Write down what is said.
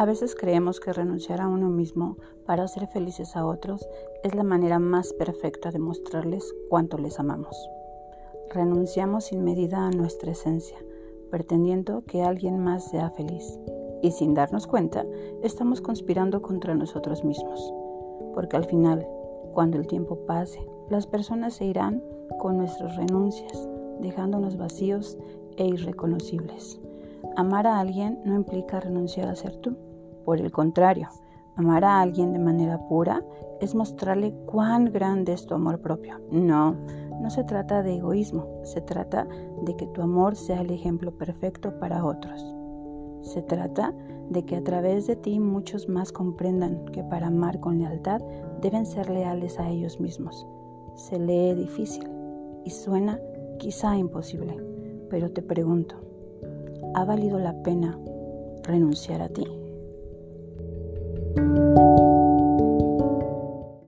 A veces creemos que renunciar a uno mismo para hacer felices a otros es la manera más perfecta de mostrarles cuánto les amamos. Renunciamos sin medida a nuestra esencia, pretendiendo que alguien más sea feliz. Y sin darnos cuenta, estamos conspirando contra nosotros mismos. Porque al final, cuando el tiempo pase, las personas se irán con nuestras renuncias, dejándonos vacíos e irreconocibles. Amar a alguien no implica renunciar a ser tú por el contrario, amar a alguien de manera pura es mostrarle cuán grande es tu amor propio. No, no se trata de egoísmo, se trata de que tu amor sea el ejemplo perfecto para otros. Se trata de que a través de ti muchos más comprendan que para amar con lealtad deben ser leales a ellos mismos. Se lee difícil y suena quizá imposible, pero te pregunto, ¿ha valido la pena renunciar a ti?